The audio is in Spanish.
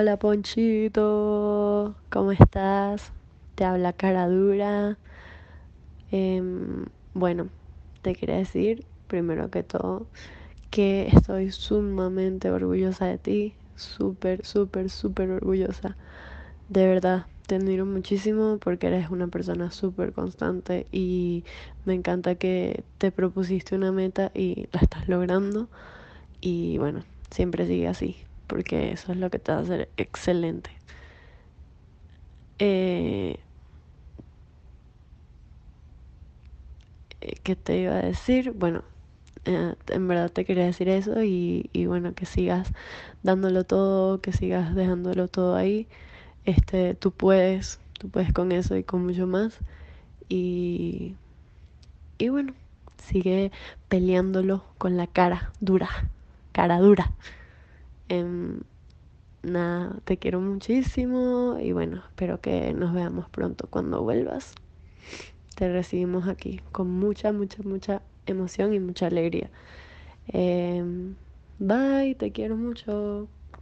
Hola Ponchito, ¿cómo estás? Te habla cara dura. Em, bueno, te quería decir, primero que todo, que estoy sumamente orgullosa de ti, súper, súper, súper orgullosa. De verdad, te admiro muchísimo porque eres una persona súper constante y me encanta que te propusiste una meta y la estás logrando. Y bueno, siempre sigue así porque eso es lo que te va a hacer excelente. Eh, ¿Qué te iba a decir? Bueno, eh, en verdad te quería decir eso y, y, bueno, que sigas dándolo todo, que sigas dejándolo todo ahí. Este, tú puedes, tú puedes con eso y con mucho más. Y, y bueno, sigue peleándolo con la cara dura, cara dura. Em, nada, te quiero muchísimo y bueno, espero que nos veamos pronto cuando vuelvas. Te recibimos aquí con mucha, mucha, mucha emoción y mucha alegría. Em, bye, te quiero mucho.